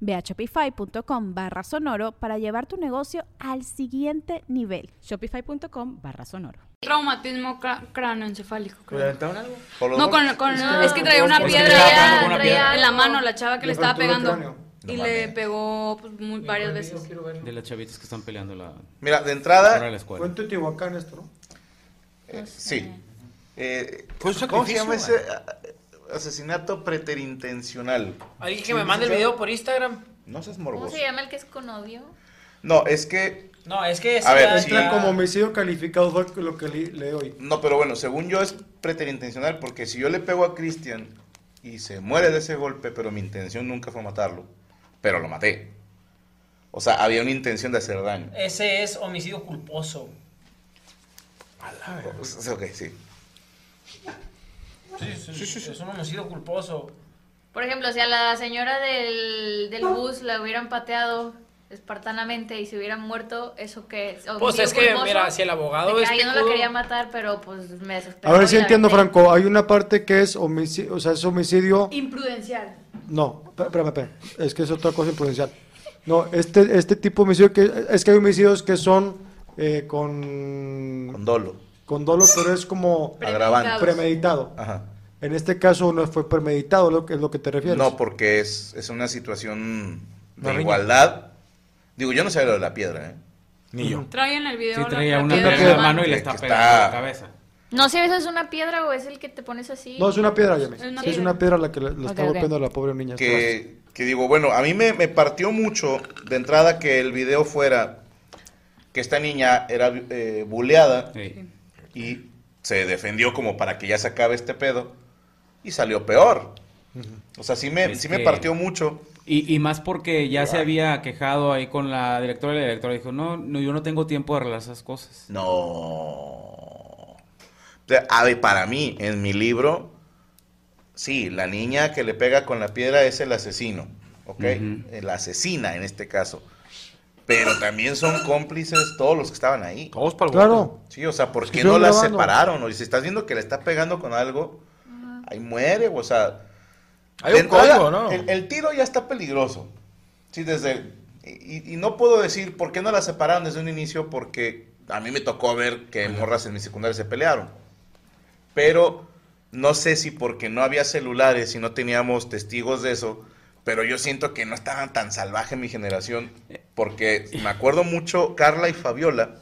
Ve a shopify.com barra sonoro para llevar tu negocio al siguiente nivel. Shopify.com barra sonoro. Traumatismo cra- cráneoencefálico, ¿Le creo. aventaron algo? No, con, que- es que traía una piedra traía en la mano la chava que le, Le estaba pegando. Y le pegó pues, muy- varias veces. De las chavitas que están peleando la, Mira, de fuera de entrada, la Fue en Teotihuacán esto, ¿no? eh, sí. Eh, ¿Cómo se llama ese asesinato preterintencional? Alguien que me mande el video por Instagram. No seas ¿Cómo morboso. se llama el que es con odio? No, es que No, es que A ver, sí. Entra como homicidio calificado, lo que le- leí hoy. No, pero bueno, según yo es preterintencional, porque si yo le pego a Cristian y se muere de ese golpe, pero mi intención nunca fue matarlo, pero lo maté. O sea, había una intención de hacer daño. Ese es homicidio culposo. O sea, ok, sí. Sí, sí, sí, Es un homicidio culposo. Por ejemplo, si a la señora del, del bus la hubieran pateado espartanamente y se hubieran muerto, ¿eso qué es? Pues ¿Homicidio es que, culposo? mira, si el abogado De que, es "Ay, yo no la picudo". quería matar, pero pues me desesperó. A ver si entiendo, aventé". Franco. Hay una parte que es homicidio, o sea, es homicidio. Imprudencial. No, espérame, espérame. Es que es otra cosa imprudencial. No, este, este tipo de homicidio que es que hay homicidios que son eh, con, Con dolo. Con dolo, pero es como Agravante. premeditado. Ajá. En este caso no fue premeditado, lo que es lo que te refieres. No, porque es, es una situación de No riña. igualdad. Digo, yo no sé lo de la piedra, ¿eh? Ni yo. Trae en el video Sí, traía una piedra piedra en la mano y le está pegando está- la cabeza. No sé si es una piedra o es el que te pones así. No, es una piedra, Yami. Es una Sí, es piedra. una piedra la que le, le Ok, está golpeando a la pobre niña. Que, que digo, bueno, a mí me, me partió mucho de entrada que el video fuera que esta niña era eh, buleada Sí. Y se defendió como para que ya se acabe este pedo y salió peor. O sea, sí me, Es sí me partió mucho. Y, y más porque ya se había quejado ahí con la directora y la directora dijo, no, no, yo no tengo tiempo de arreglar esas cosas. No. O sea, A ver, para mí, en mi libro, sí, la niña que le pega con la piedra es el asesino, ¿ok? El asesina en este caso. Pero también son cómplices todos los que estaban ahí. Todos para el Claro. Sí, o sea, ¿por qué no la grabando. separaron? O si estás viendo que le está pegando con algo, ahí muere, o sea. Hay un entrada, código, ¿no? El, el tiro ya está peligroso. Sí, desde. Y, y no puedo decir por qué no la separaron desde un inicio, porque a mí me tocó ver que morras en mi secundaria se pelearon. Pero no sé si porque no había celulares y no teníamos testigos de eso, pero yo siento que no estaban tan salvaje mi generación, porque me acuerdo mucho Carla y Fabiola,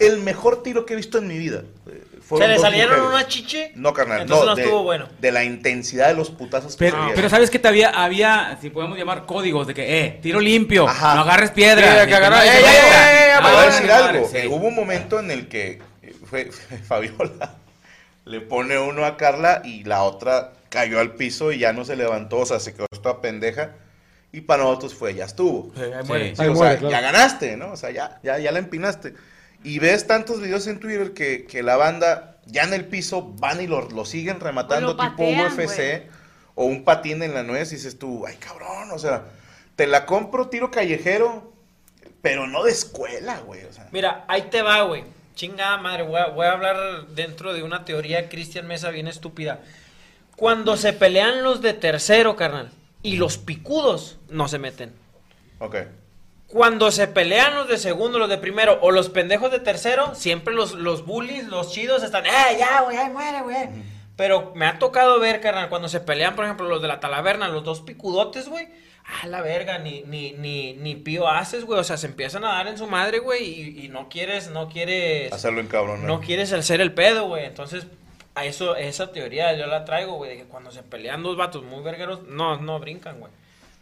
el mejor tiro que he visto en mi vida. Eh, ¿Se le salieron mujeres. una chiche? No, carnal, Entonces no, no de, estuvo bueno. de la intensidad de los putazos que Pero, pero sabes que había, había, si podemos llamar códigos de que, eh, tiro limpio, Ajá. no agarres piedra. Voy a decir algo. sí. eh, hubo un momento en el que fue, Fabiola le pone uno a Carla y la otra cayó al piso y ya no se levantó, o sea, se quedó toda pendeja. Y para nosotros fue, ya estuvo. Sí, ahí Sí. muere. Sí, Ahí o muere, sea, claro. ya ganaste, ¿no? O sea, ya, ya, ya la empinaste. Y ves tantos videos en Twitter que, que la banda ya en el piso van y lo, lo siguen rematando O lo tipo patean, UFC güey. o un patín en la nuez y dices tú, ay cabrón, o sea, te la compro tiro callejero, pero no de escuela, güey, o sea. Mira, ahí te va, güey. Chingada madre, voy a, voy a hablar dentro de una teoría Cristian Mesa bien estúpida. Cuando se pelean los de tercero, carnal, y los picudos no se meten. Ok. Cuando se pelean los de segundo, los de primero o los pendejos de tercero, siempre los, los bullies, los chidos están, ¡eh, ya, güey, ay, muere, güey! Pero me ha tocado ver, carnal, cuando se pelean, por ejemplo, los de la talaverna, los dos picudotes, güey. a la verga, ni, ni, ni, ni pío haces, güey. O sea, se empiezan a dar en su madre, güey, y, y no quieres, no quieres... Hacerlo en cabrón. No quieres el ser el pedo, güey. Entonces, a eso, esa teoría yo la traigo, güey, de que cuando se pelean dos vatos muy vergueros, no, no brincan, güey.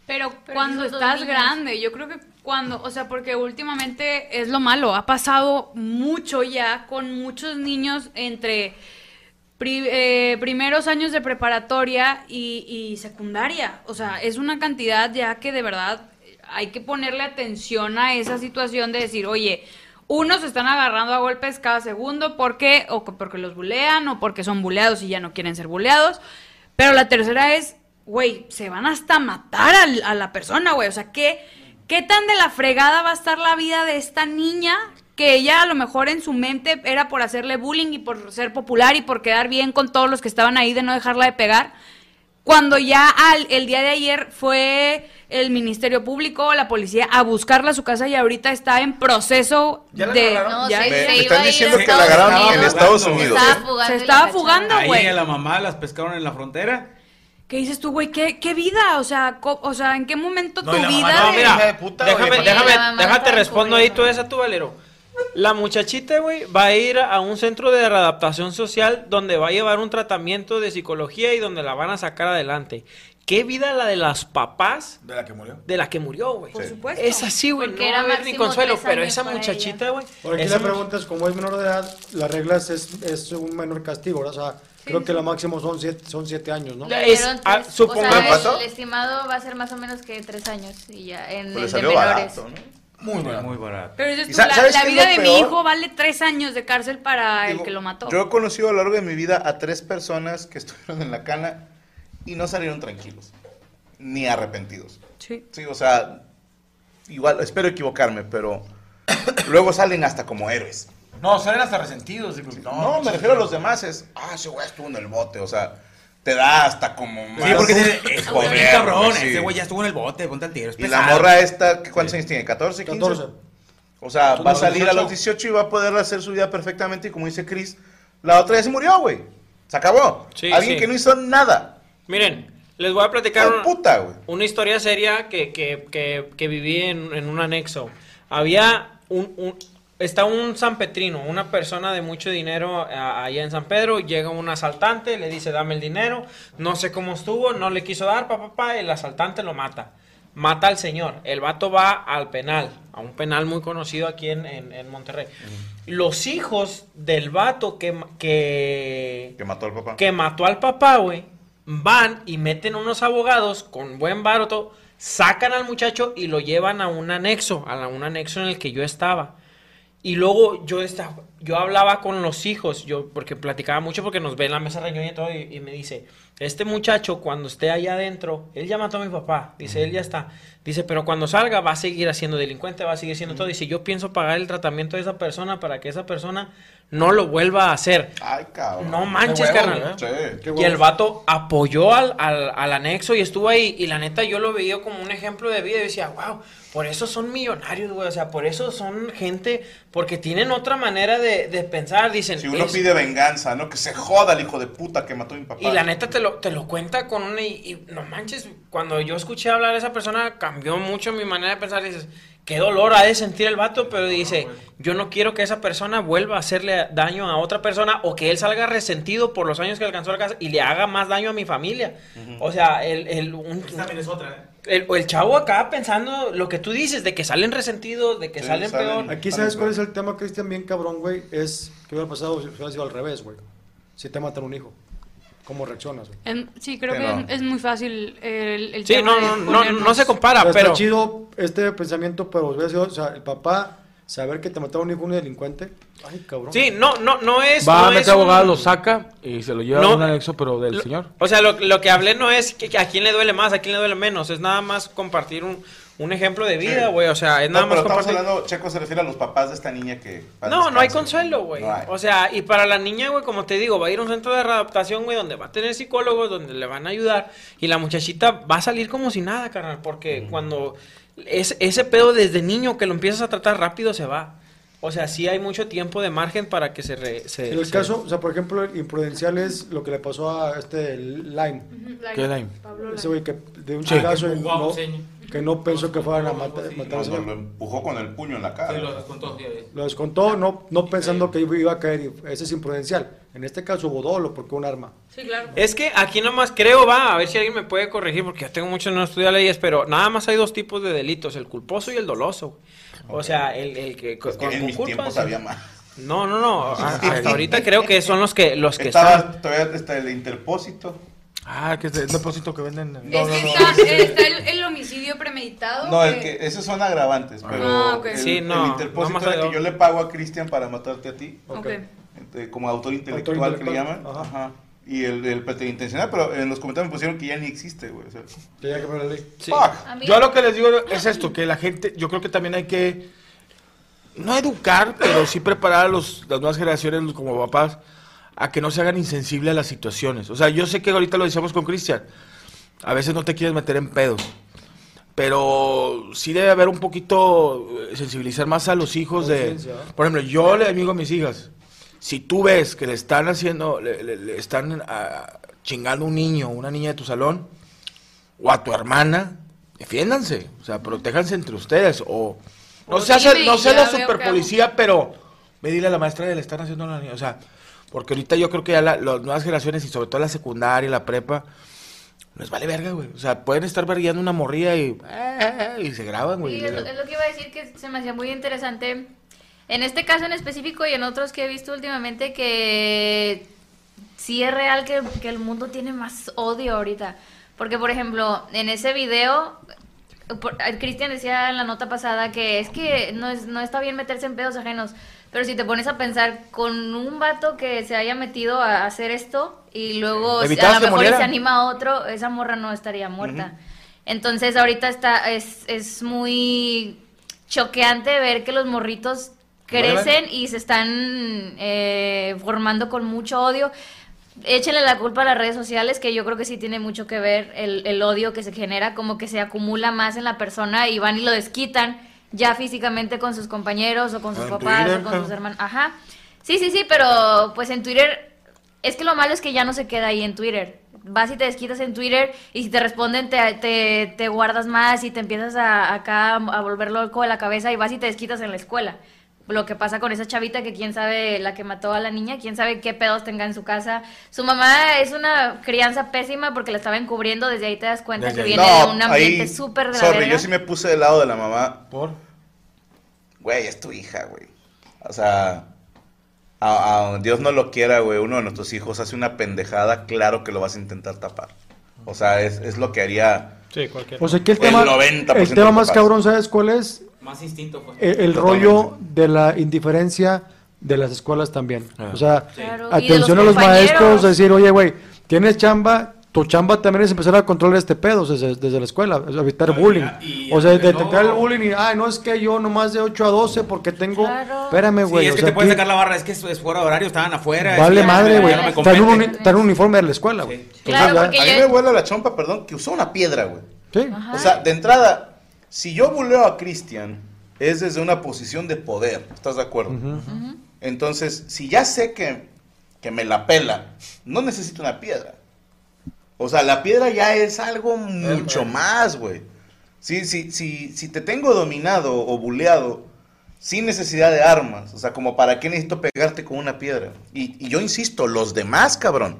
Pero, Pero cuando estás niños. grande, yo creo que cuando, o sea, porque últimamente es lo malo, ha pasado mucho ya con muchos niños entre pri- eh, primeros años de preparatoria y, y secundaria. O sea, es una cantidad ya que de verdad hay que ponerle atención a esa situación de decir, oye, unos están agarrando a golpes cada segundo porque o que- porque los bulean o porque son buleados y ya no quieren ser buleados. Pero la tercera es, güey, se van hasta matar a la persona, güey. O sea, ¿qué, ¿qué tan de la fregada va a estar la vida de esta niña? Que ella a lo mejor en su mente era por hacerle bullying y por ser popular y por quedar bien con todos los que estaban ahí de no dejarla de pegar. Cuando ya al, el día de ayer fue el Ministerio Público, la policía, a buscarla a su casa y ahorita está en proceso ¿Ya la de... agarraron? No, ya- se, Me- se me iba están a ir a diciendo que la agarraron Unidos. en Estados Se Unidos. estaba fugando. Se la estaba fugando, Ahí güey. a la mamá las pescaron en la frontera. ¿Qué dices tú, güey? ¿Qué, ¿Qué vida? O sea, co- o sea, ¿en qué momento No, tu la mamá vida... no, mira, de puta, déjame, oye, déjame, la déjate respondo ahí tú esa tu valero. La muchachita, güey, va a ir a un centro de readaptación social donde va a llevar un tratamiento de psicología y donde la van a sacar adelante. ¿Qué vida la de las papás De la que murió. de la que murió, güey? Por supuesto. Es así, güey, no era ni consuelo, pero esa muchachita, güey. Por aquí la pregunta es, como es menor de edad, las reglas es, es un menor castigo, ¿verdad? O sea, creo que la máximo son siete, son siete años, ¿no? Es- supongo- o sea, el estimado va a ser más o menos que tres años y ya en Pues le el de menores. barato, ¿no? Muy buena. Muy barato. Pero dices ¿Y tú, la, sabes la vida de mi hijo vale tres años de cárcel para el que lo mató. Yo he conocido a lo largo de mi vida a tres personas que estuvieron en la cana y no salieron tranquilos, ni arrepentidos. Sí. Sí, o sea, igual, espero equivocarme, pero luego salen hasta como héroes. No, salen hasta resentidos. no, No, me refiero a los demás, es, ah, ese güey estuvo en el bote, o sea, te da hasta como Sí, más porque dice, es poder, bien cabrón, sí. ese güey ya estuvo en el bote, ponte al tiro. es Y la morra esta, ¿qué- ¿cuántos años tiene? ¿14, 15? 14. O sea, va a salir a 18. los 18 y va a poder hacer su vida perfectamente. Y como dice Chris, la otra ya se murió, güey. Se acabó. Sí, Alguien sí. que no hizo nada. Miren, les voy a platicar puta, una historia seria que, que, que, que viví en, en un anexo. Había un, un- está un San Petrino, una persona de mucho dinero a- allá en San Pedro, llega un asaltante, le dice dame el dinero, no sé cómo estuvo, no le quiso dar, papá, papá, el asaltante lo mata. Mata al señor. El vato va al penal, a un penal muy conocido aquí en, en- en Monterrey. Los hijos del vato que, que, Que mató al papá. que mató al papá, güey, van y meten unos abogados con buen baroto, sacan al muchacho y lo llevan a un anexo, a la- un anexo en el que yo estaba. Y luego yo yo hablaba con los hijos, yo porque platicaba mucho porque nos ve en la mesa reunión y todo y, y me dice, este muchacho cuando esté allá adentro, él ya mató a mi papá, dice, él ya está, dice, pero cuando salga va a seguir haciendo delincuente, va a seguir siendo todo, dice, yo pienso pagar el tratamiento de esa persona para que esa persona no lo vuelva a hacer. Ay, cabrón. No manches, carnal. Sí. Y el vato apoyó al, al, al anexo y estuvo ahí. Y la neta, yo lo veía como un ejemplo de vida. Y decía, wow, por eso son millonarios, güey. O sea, por eso son gente. Porque tienen otra manera de, de pensar. Dicen. Si uno "Es- pide venganza, ¿no? Que se joda el hijo de puta que mató a mi papá. y la neta te lo, te lo cuenta con una... Y, y no manches, cuando yo escuché hablar a esa persona, cambió mucho mi manera de pensar. Dices, qué dolor ha de sentir el vato, pero dice, yo no quiero que esa persona vuelva a hacerle daño a otra persona o que él salga resentido por los años que alcanzó la casa y le haga más daño a mi familia. O sea, el, el, un- Esta también es otra, ¿eh? el, el chavo acá pensando lo que tú dices, de que salen resentidos, de que Sí, salen salen- peor. Aquí, ¿sabes cuál es el tema, Cristian? Bien cabrón, güey. Es que hubiera pasado si hubiera sido al revés, güey. Si te matan un hijo. ¿Cómo reaccionas? En- sí, creo que no. es, es muy fácil el, el Sí, tema no, no, no, no se compara, O sea, pero... Está chido este pensamiento, pero hubiera sido, o sea, el papá, saber que te mataron un hijo un delincuente. Ay, cabrón. Sí, no, no, no es... Va no meter abogado, un- lo saca y se lo lleva No. a un anexo, pero del Lo- señor. O sea, lo, lo que hablé no es que, que a quién le duele más, a quién le duele menos. Es nada más compartir un, un ejemplo de vida, Sí. güey. O sea, es No, nada más pero estamos compartir. hablando, Checo se refiere a los papás de esta niña que... No, no hay consuelo, güey. No. O sea, y para la niña, güey, como te digo, va a ir a un centro de readaptación, güey, donde va a tener psicólogos, donde le van a ayudar. Y la muchachita va a salir como si nada, carnal. Porque cuando es, ese pedo desde niño que lo empiezas a tratar rápido se va. O sea, sí hay mucho tiempo de margen para que se... re- se- En el se- caso, o sea, por ejemplo, el imprudencial es lo que le pasó a este Lime. ¿Qué Lime? Pablo Ese güey que de un Sí. chingazo no. Que no pensó que fueran a matar, matar a ese Cuando lo güey. empujó con el puño en la cara. Sí, lo descontó. Lo descontó, no, no pensando que iba a caer. y Ese es imprudencial. En este caso hubo dolo porque un arma. Sí, claro. Es que aquí nomás creo, va, a ver si alguien me puede corregir, porque yo tengo mucho no estudiar leyes, pero nada más hay dos tipos de delitos, el culposo y el doloso. O sea, el, el que... Con- que en con mis culpa, tiempos sí. había más. No, no, no, hasta ahorita creo que son los que, los que Estaba están... todavía está el interpósito. Ah, que es el depósito que venden. No, no, no, está, ese- está el, el homicidio premeditado. No, el que, esos son agravantes, pero Ah, ok. el, Sí, el no, interpósito nomás era que yo le pago a Cristian para matarte a ti, Ok. eh, como autor intelectual, Autor que le llaman. intelectual, ajá. Ajá. Y el, el preterintencional, pero en los comentarios me pusieron que ya ni existe, güey. O sea, que poner la ley. Sí. Yo lo que les digo es esto, que la gente, yo creo que también hay que, no educar, pero sí preparar a los, las nuevas generaciones como papás a que no se hagan insensibles a las situaciones. O sea, yo sé que ahorita lo decíamos con Cristian, a veces no te quieres meter en pedos, pero sí debe haber un poquito, eh, sensibilizar más a los hijos de... Por ejemplo, yo le digo a mis hijas, si tú ves que le están haciendo, le, le- le están ah, chingando a un niño o una niña de tu salón, o a tu hermana, defiéndanse, o sea, protéjanse entre ustedes, o no se hace, no ya la super policía, pero me dile a la maestra de le están haciendo a la niña, o sea, porque ahorita yo creo que ya la- las nuevas generaciones y sobre todo la secundaria y la prepa, les vale verga, güey, o sea, pueden estar verguiando una morrilla y, eh, y se graban, güey. Sí, es, es lo que iba a decir que se me hacía muy interesante. En este caso en específico y en otros que he visto últimamente que sí es real que, que el mundo tiene más odio ahorita. Porque, por ejemplo, en ese video, Cristian decía en la nota pasada que es que no, es, no está bien meterse en pedos ajenos. Pero si te pones a pensar con un vato que se haya metido a hacer esto y luego Evitabas a lo mejor se anima a otro, esa morra no estaría muerta. Entonces ahorita está es, es muy choqueante ver que los morritos crecen y se están eh, formando con mucho odio. Échenle la culpa a las redes sociales, que yo creo que sí tiene mucho que ver el, el odio que se genera, como que se acumula más en la persona y van y lo desquitan ya físicamente con sus compañeros o con sus En papás Twitter, o con sus hermanos. Ajá. Sí, sí, sí, pero pues en Twitter es que lo malo es que ya no se queda ahí en Twitter. Vas y te desquitas en Twitter y si te responden te, te, te guardas más y te empiezas a, acá a volver loco de la cabeza y vas y te desquitas en la escuela. Lo que pasa con esa chavita que quién sabe la que mató a la niña, quién sabe qué pedos tenga en su casa. Su mamá es una crianza pésima porque la estaba encubriendo, desde ahí te das cuenta Desde que viene de un ambiente súper de sorry, yo sí me puse del lado de la mamá. ¿Por? Güey, es tu hija, güey. O sea, a, a- Dios no lo quiera, güey. Uno de nuestros hijos hace una pendejada, claro que lo vas a intentar tapar. O sea, es, es lo que haría. Sí, cualquier... O sea, que el El tema, 90% el tema más cabrón, ¿sabes cuál es? Más instinto, pues. El, rollo de la indiferencia de las escuelas también. Ah. O sea, atención a los los maestros, decir, oye, güey, tienes chamba, tu chamba también es empezar a controlar este pedo desde, desde la escuela, es evitar y bullying. y o sea, detectar no- el bullying y, ay, no es que yo nomás de 8 a 12 porque tengo... Claro. Espérame, Sí, güey. es o que sea, te pueden aquí sacar la barra, es que es, es fuera de horario, estaban afuera. Vale es madre, güey. no Está en un, compete. uni- está en un uniforme de la escuela, güey. Sí. Claro, A mí me vuela la chompa, perdón, que usó una piedra, güey. Sí. Ajá. O sea, de entrada, si yo buleo a Cristian, es desde una posición de poder. ¿Estás de acuerdo? Entonces, si ya sé que, que me la pela, no necesito una piedra. O sea, la piedra ya es algo mucho más, güey. Sí, sí, sí, si te tengo dominado o buleado sin necesidad de armas, o sea, como para qué necesito pegarte con una piedra. Y, y yo insisto, los demás, cabrón.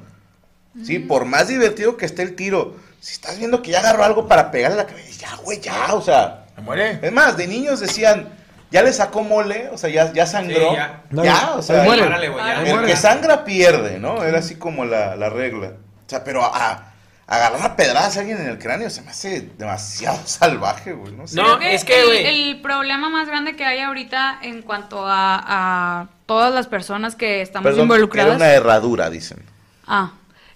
Sí, por más divertido que esté el tiro, si estás viendo que ya agarró algo para pegarle a la cabeza, ya, güey, ya, o sea. Me muere. Es más, de niños decían, ya le sacó mole, o sea, ya, ya sangró. Sí, ya. ya. o sea, Ahí muere. Párale, ya. El muere. que sangra pierde, ¿no? Era así como la, la regla. O sea, pero a, a agarrar a pedradas a alguien en el cráneo se me hace demasiado salvaje, güey. No sé. No, es que, el, güey. el problema más grande que hay ahorita en cuanto a, a todas las personas que estamos Perdón, que era involucradas. una herradura, dicen. Ah,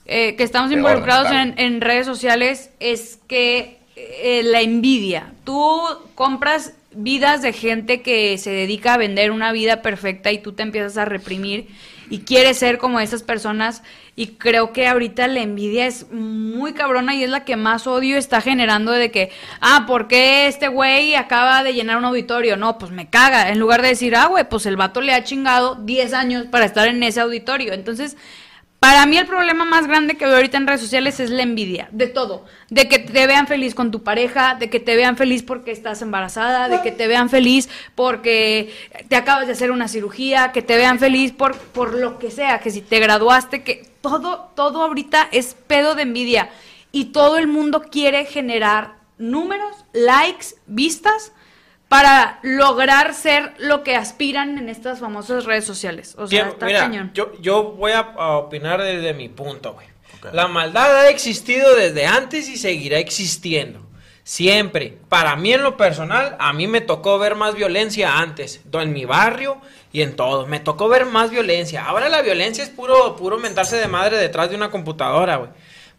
eh, que estamos Peor, involucrados claro. en, en redes sociales es que eh, la envidia. Tú compras vidas de gente que se dedica a vender una vida perfecta y tú te empiezas a reprimir y quieres ser como esas personas y creo que ahorita la envidia es muy cabrona y es la que más odio está generando de que, ah, ¿por qué este güey acaba de llenar un auditorio? No, pues me caga, en lugar de decir, ah, güey, pues el vato le ha chingado 10 años para estar en ese auditorio. Entonces, Para mí el problema más grande que veo ahorita en redes sociales es la envidia, de todo. De que te vean feliz con tu pareja, de que te vean feliz porque estás embarazada, de que te vean feliz porque te acabas de hacer una cirugía, que te vean feliz por, por lo que sea, que si te graduaste, que todo, todo ahorita es pedo de envidia. Y todo el mundo quiere generar números, likes, vistas para lograr ser lo que aspiran en estas famosas redes sociales. O sea, está mira, cañón. Yo, yo voy a, a opinar desde mi punto, güey. La maldad ha existido desde antes y seguirá existiendo. Siempre. Para mí en lo personal, a mí me tocó ver más violencia antes, do- en mi barrio y en todo. Me tocó ver más violencia. Ahora la violencia es puro, puro mentarse de madre detrás de una computadora, güey.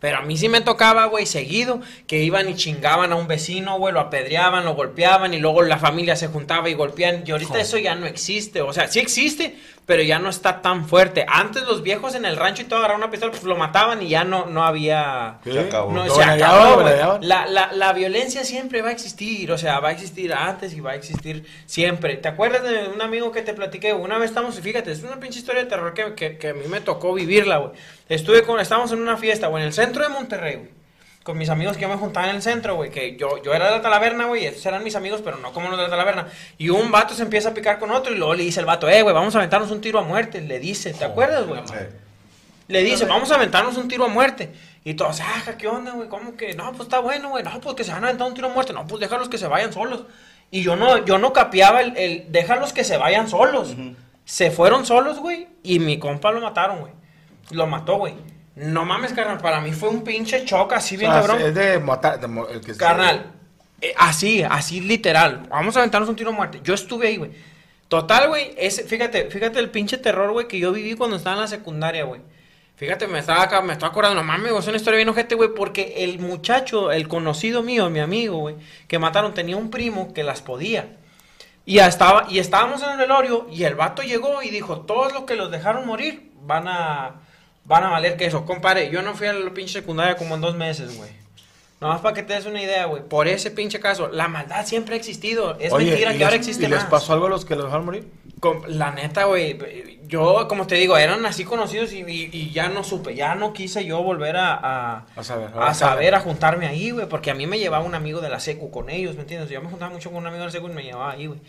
Pero a mí sí me tocaba, güey, seguido, que iban y chingaban a un vecino, güey, lo apedreaban, lo golpeaban y luego la familia se juntaba y golpeaban. Y ahorita eso ya no existe. O sea, sí existe, pero ya no está tan fuerte. Antes los viejos en el rancho y todo agarraban una pistola, pues lo mataban y ya no, no había... ¿Qué? Se acabó. No, ¿Lo se acabó? La, la, la violencia siempre va a existir, o sea, va a existir antes y va a existir siempre. ¿Te acuerdas de un amigo que te platiqué? Una vez estamos, fíjate, es una pinche historia de terror que, que, que a mí me tocó vivirla, güey. Estuve con, estábamos en una fiesta, güey, en el centro de Monterrey, güey. Con mis amigos que yo me juntaba en el centro, güey, que yo, yo era de la talaverna, güey, y estos eran mis amigos, pero no como los de la talaverna. Y un vato se empieza a picar con otro y luego le dice el vato, eh, güey, vamos a aventarnos un tiro a muerte. Le dice, ¿te acuerdas, güey? Le dice, vamos a aventarnos un tiro a muerte. Y todos, ah, ¿qué onda, güey? ¿Cómo que? No, pues está bueno, güey. No, pues que se van a aventar un tiro a muerte. No, pues déjalos que se vayan solos. Y yo no, yo no capiaba el, el déjalos que se vayan solos. Se fueron solos, güey. Y mi compa lo mataron, güey. Lo mató, güey. No mames, carnal. Para mí fue un pinche choque así bien O sea, cabrón. Es de matar. de mo- el que Carnal, eh, así, así literal. Vamos a aventarnos un tiro a muerte. Yo estuve ahí, güey. Total, güey, fíjate, fíjate el pinche terror, güey, que yo viví cuando estaba en la secundaria, güey. Fíjate, me estaba acá, me estaba acordando, no mames, es una historia bien ojete, güey, porque el muchacho, el conocido mío, mi amigo, güey, que mataron, tenía un primo que las podía. Y, estaba, y estábamos en el velorio y el vato llegó y dijo, todos los que los dejaron morir van a, van a valer queso. Compadre, yo no fui a la pinche secundaria como en dos meses, güey. Nomás para que te des una idea, güey. Por ese pinche caso, la maldad siempre ha existido. Es Oye, mentira ¿y que ahora les- existe ¿Y les más. pasó algo a los que los dejaron morir? Com- La neta, güey, yo, como te digo, eran así conocidos y, y- y ya no supe, ya no quise yo volver a, a, A saber, a saber, a juntarme ahí, güey, porque a mí me llevaba un amigo de la secu con ellos, ¿me entiendes? Yo me juntaba mucho con un amigo de la secu y me llevaba ahí, güey.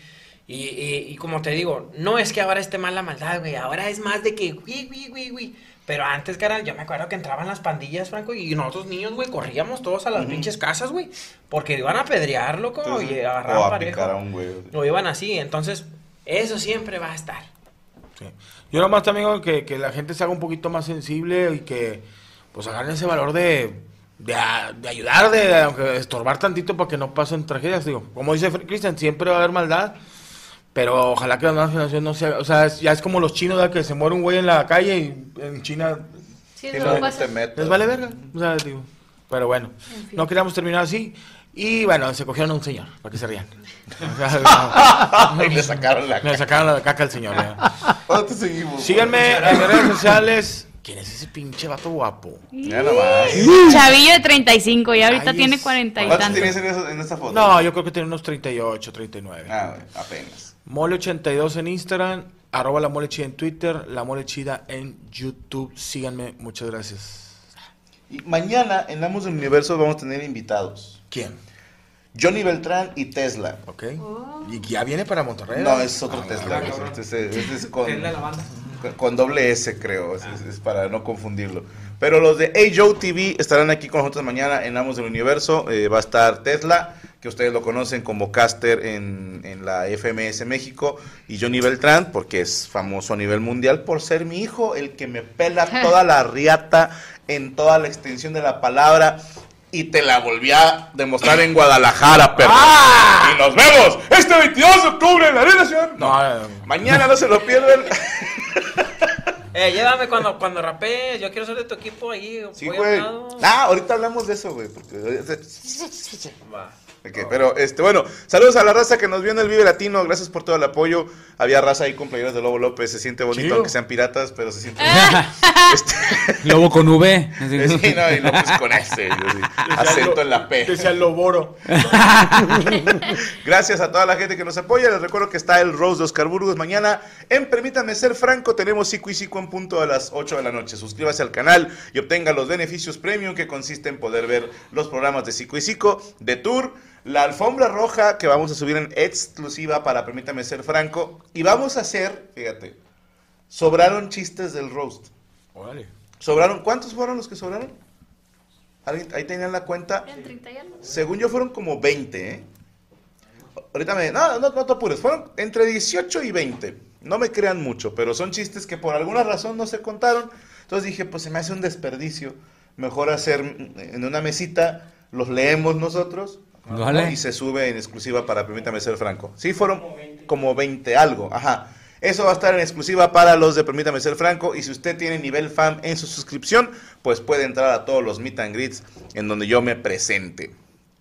Y, y- y como te digo, no es que ahora esté mal la maldad, güey, ahora es más de que, güey, güey, güey, güey. Pero antes, cara, yo me acuerdo que entraban las pandillas, Franco, y nosotros niños, güey, corríamos todos a las pinches casas, güey, porque iban a pedrear, loco, entonces, y o agarraban a parejo. picar a un güey. O iban así, entonces, eso siempre va a estar. Sí. Yo nomás también digo que, que la gente se haga un poquito más sensible y que pues agarren ese valor de, de, a- de ayudar, de aunque estorbar tantito para que no pasen tragedias. Digo, como dice Cristian, siempre va a haber maldad, pero ojalá que las nuevas generaciones no se O sea, es- ya es como los chinos, ¿verdad? que se muere un güey en la calle y en China Sí, eso no, pasa. les vale verga. O sea, digo, pero bueno, no queríamos terminar así. Y bueno, se cogieron a un señor, para que se rían. O sea, y le sacaron la le cara. sacaron la caca al señor. ¿verdad? ¿Dónde te seguimos? Síganme en mis redes sociales. ¿Quién es ese pinche vato guapo? Ya nomás. Chavillo de 35 y ahorita Ay, tiene es- 40 y ¿Cuántos tantos. tienes en, esta foto? No, yo creo que tiene unos 38, 39. Ah, güey, apenas. Mole82 en Instagram, arroba la mole chida en Twitter, la mole chida en YouTube. Síganme, muchas gracias. Y mañana en Amos del Universo vamos a tener invitados. ¿Quién? Johnny Beltrán y Tesla. ¿Ok? Y ya viene para Monterrey. No, es otro Ah, Tesla. cabrón. Este es, este es con, Es la banda. con doble S, creo. Es, es- es para no confundirlo. Pero los de Hey Joe TV estarán aquí con nosotros mañana en Amos del Universo. Eh, va a estar Tesla, que ustedes lo conocen como caster en, en la FMS México. Y Johnny Beltrán, porque es famoso a nivel mundial por ser mi hijo, el que me pela toda la riata en toda la extensión de la palabra. Y te la volví a demostrar en Guadalajara, perro. Y nos vemos este 22 de octubre en la Arena Nacional. No, no, no. Mañana no se lo pierdan. Eh, llévame cuando, cuando rapees, yo quiero ser de tu equipo ahí. Sí, voy güey. Ah, ahorita hablamos de eso, güey. Porque... Va. Ok, pero, este, bueno, saludos a la raza que nos vio en el Vive Latino. Gracias por todo el apoyo. Había raza ahí con playeras de Lobo López. Se siente bonito, Chido. aunque sean piratas, pero se siente bonito. Este, Lobo con V. así. sí, no, y López con S. acento en la P. Decía Loboro. Gracias a toda la gente que nos apoya. Les recuerdo que está el Rose de Oscar Burgos mañana. En Permítame Ser Franco tenemos Cico y Cico en punto a las 8 de la noche. Suscríbase al canal y obtenga los beneficios premium que consiste en poder ver los programas de Cico y Cico, de Tour, la alfombra roja que vamos a subir en exclusiva para Permítame Ser Franco. Y vamos a hacer, fíjate, sobraron chistes del roast. Órale. ¿Sobraron? ¿Cuántos fueron los que sobraron? ¿Alguien- Ahí tenían la cuenta. Eran 30 y algo. Según yo fueron como 20, ¿eh? Ahorita me... No, no, no te apures. Fueron entre 18 y 20. No me crean mucho, pero son chistes que por alguna razón no se contaron. Entonces dije, pues se me hace un desperdicio. Mejor hacer en una mesita, los leemos nosotros Vale. y se sube en exclusiva para Permítame Ser Franco. Sí, fueron como 20 algo. Ajá. Eso va a estar en exclusiva para los de Permítame Ser Franco. Y si usted tiene nivel fan en su suscripción, pues puede entrar a todos los meet and greets en donde yo me presente.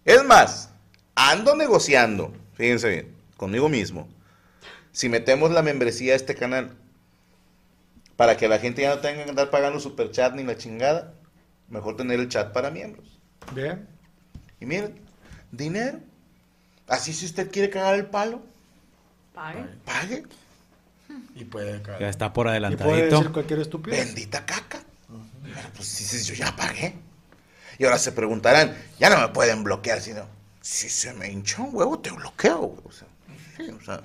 Es más, ando negociando, fíjense bien, conmigo mismo, si metemos la membresía a este canal para que la gente ya no tenga que andar pagando super chat ni la chingada, mejor tener el chat para miembros. Bien. Y miren, dinero. Así si usted quiere cagar el palo, Pague. pague. Y puede Ya caer. está por Y puede adelantadito. decir cualquier estupidez. Bendita caca. Pero pues si si yo ya pagué. Y ahora se preguntarán, ya no me pueden bloquear, sino, si se me hinchó un huevo, te bloqueo. güey. O sea, sí, o sea,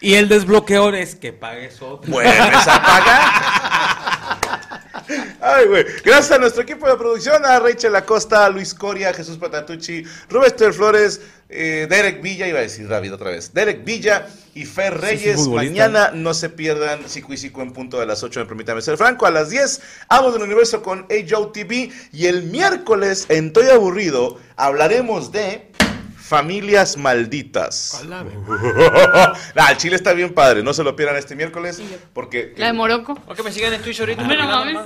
Y el desbloqueador es que pagues otro. vuelves a pagar. Ay, güey. Gracias a nuestro equipo de producción, a Rachel Acosta, a Luis Coria, a Jesús Patatucci, Rubén Flores, eh, Derek Villa, iba a decir David otra vez, Derek Villa y Fer Reyes. Mañana no se pierdan Cico y Cico en punto de las 8 de Permítame Ser Franco. A las 10, Amos del Universo con AJO TV. Y el miércoles, en Toy Aburrido, hablaremos de familias malditas. nah, el chile está bien padre. No se lo pierdan este miércoles. Porque. La de Morocco. O que me sigan en Twitch ahorita. No nada mames.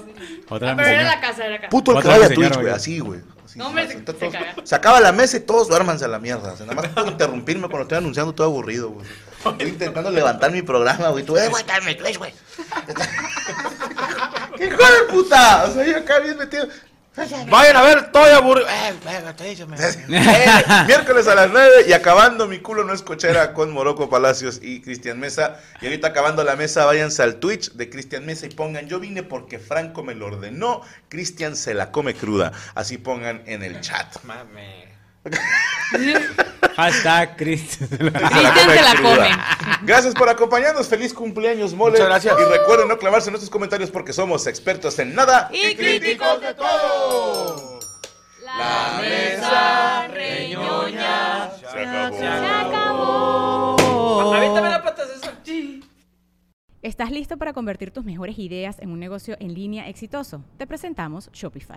Otra Ah, me pero era la casa, era la casa. Puto el que vaya a me Twitch, güey. güey. Así, güey. No, hombre, así, se- todos- se acaba la mesa y todos duérmanse a la mierda. O sea, nada más puedo interrumpirme cuando estoy anunciando todo aburrido, güey. Estoy intentando levantar mi programa, güey. Tú, eh, güey, en mi Twitch, güey. ¡Qué hijo de puta! O sea, yo acá bien metido. Vayan a ver, estoy aburrido. Eh, Eh, miércoles a las 9 y acabando mi culo no es cochera con Morocco Palacios y Cristian Mesa. Y ahorita acabando la mesa, váyanse al Twitch de Cristian Mesa y pongan, yo vine porque Franco me lo ordenó, Cristian se la come cruda. Así pongan en el chat. Mame. Hashtag. Cristian se la come. Gracias por acompañarnos. Feliz cumpleaños, mole. Muchas gracias. Y recuerden no clavarse en nuestros comentarios porque somos expertos en nada Y críticos de todo. La mesa reñoña Se acabó. se acabó. La pata. ¿Estás listo para convertir tus mejores ideas en un negocio en línea exitoso? Te presentamos Shopify.